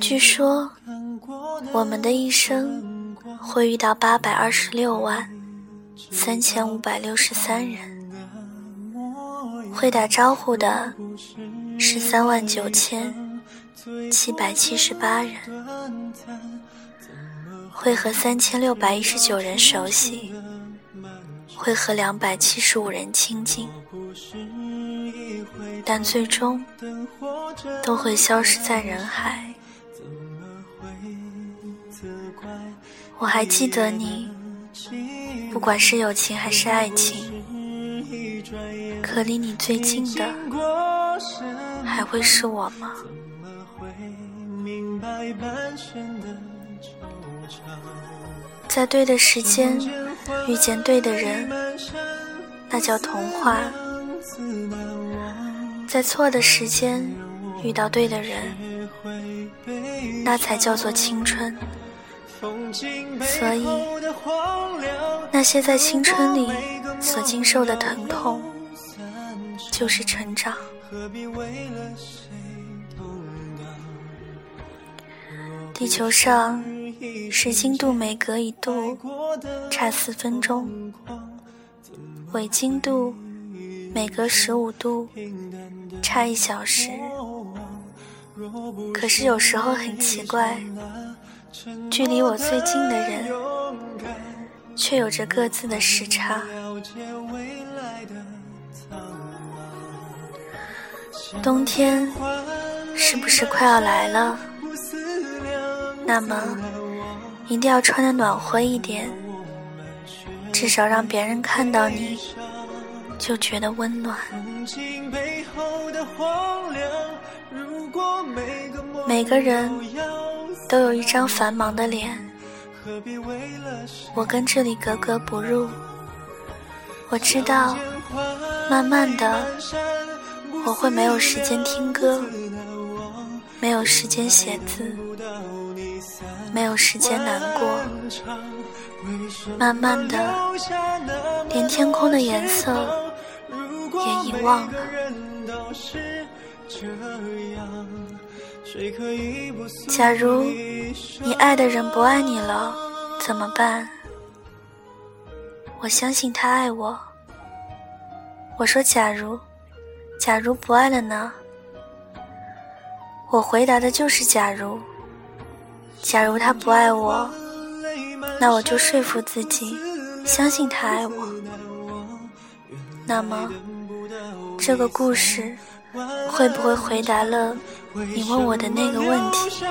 据说，我们的一生会遇到八百二十六万三千五百六十三人，会打招呼的是三万九千七百七十八人，会和三千六百一十九人熟悉，会和两百七十五人亲近。但最终都会消失在人海。我还记得你，不管是友情还是爱情，可离你最近的还会是我吗？在对的时间遇见对的人，那叫童话。在错的时间遇到对的人，那才叫做青春。所以，那些在青春里所经受的疼痛，就是成长。地球上，时经度每隔一度差四分钟，纬经度每隔十五度。差一小时，可是有时候很奇怪，距离我最近的人，却有着各自的时差。冬天是不是快要来了？那么一定要穿的暖和一点，至少让别人看到你就觉得温暖。每个人都有一张繁忙的脸，我跟这里格格不入。我知道，慢慢的，我会没有时间听歌，没有时间写字，没有时间难过。慢慢的，连天空的颜色也遗忘了。假如你爱的人不爱你了，怎么办？我相信他爱我。我说假如，假如不爱了呢？我回答的就是假如。假如他不爱我，那我就说服自己，相信他爱我。那么，这个故事。会不会回答了你问我的那个问题？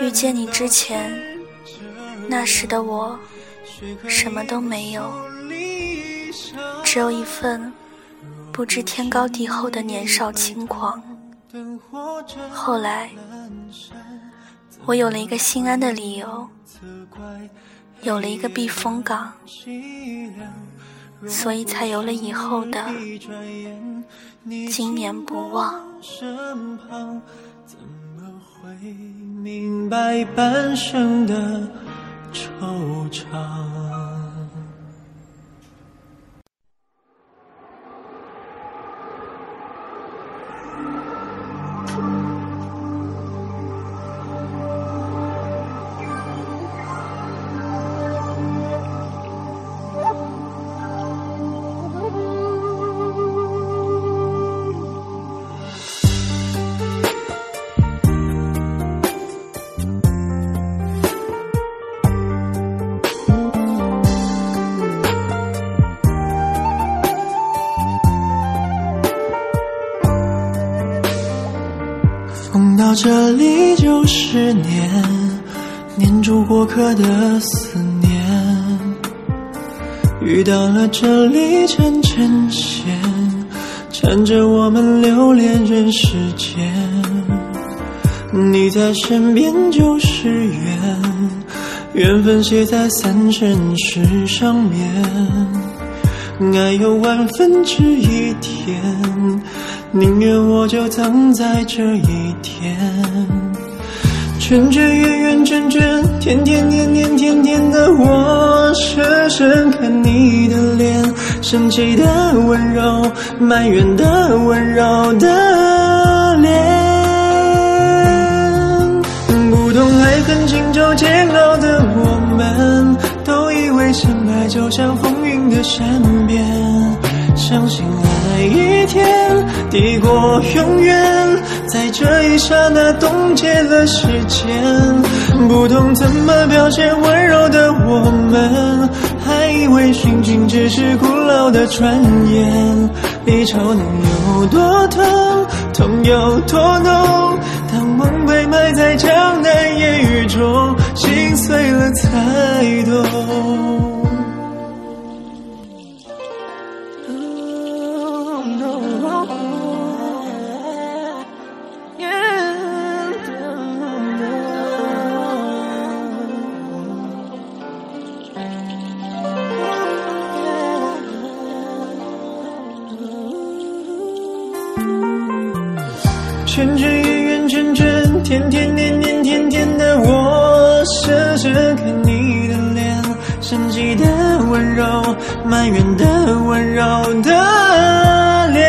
遇见你之前，那时的我什么都没有，只有一份不知天高地厚的年少轻狂。后来，我有了一个心安的理由，有了一个避风港。所以才有了以后的今年不忘。明白半生的惆怅。到这里就是念，念住过客的思念。遇到了这里缠成线，缠着我们留恋人世间。你在身边就是缘，缘分写在三生石上面。爱有万分之一甜。宁愿我就葬在这一天，圈圈圆圆圈圈，甜甜黏黏甜甜的，我深深看你的脸，生气的温柔，埋怨的温柔的脸，不懂爱恨情愁煎熬的我们，都以为相爱就像风云的善变，相信爱一天抵过永远。在这一刹那冻结了时间，不懂怎么表现温柔的我们，还以为殉情只是古老的传言。离愁能有多痛，痛有多浓？当梦被埋在江南烟雨中，心碎了才懂。圈圈圆圆圈圈，甜甜黏黏生气的温柔，埋怨的温柔的脸，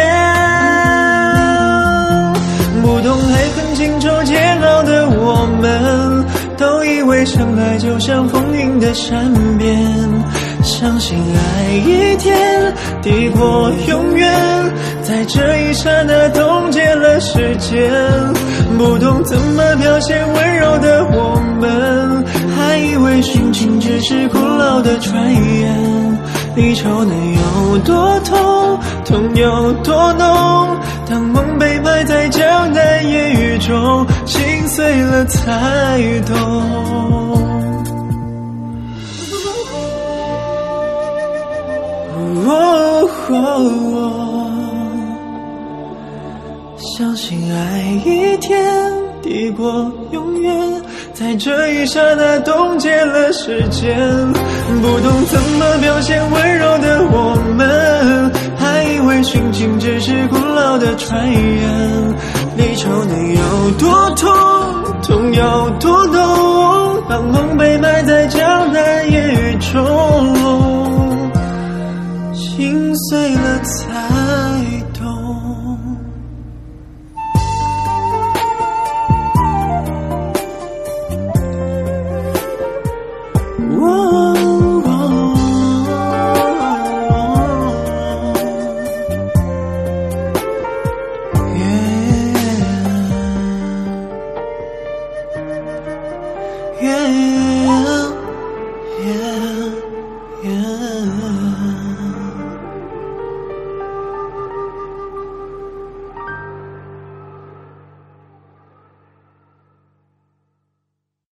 不懂爱恨情仇煎熬的我们，都以为相爱就像风云的善变，相信爱一天抵过永远。在这一刹那冻结了时间，不懂怎么表现温柔的我们，为殉情只是古老的传言。离愁能有多痛，痛有多浓？当梦被埋在江南烟雨中，心碎了才懂。相信爱一天抵过永远，在这一刹那冻结了时间。不懂怎么表现温柔的我们，还以为殉情只是古老的传言。离愁能有多痛，愿意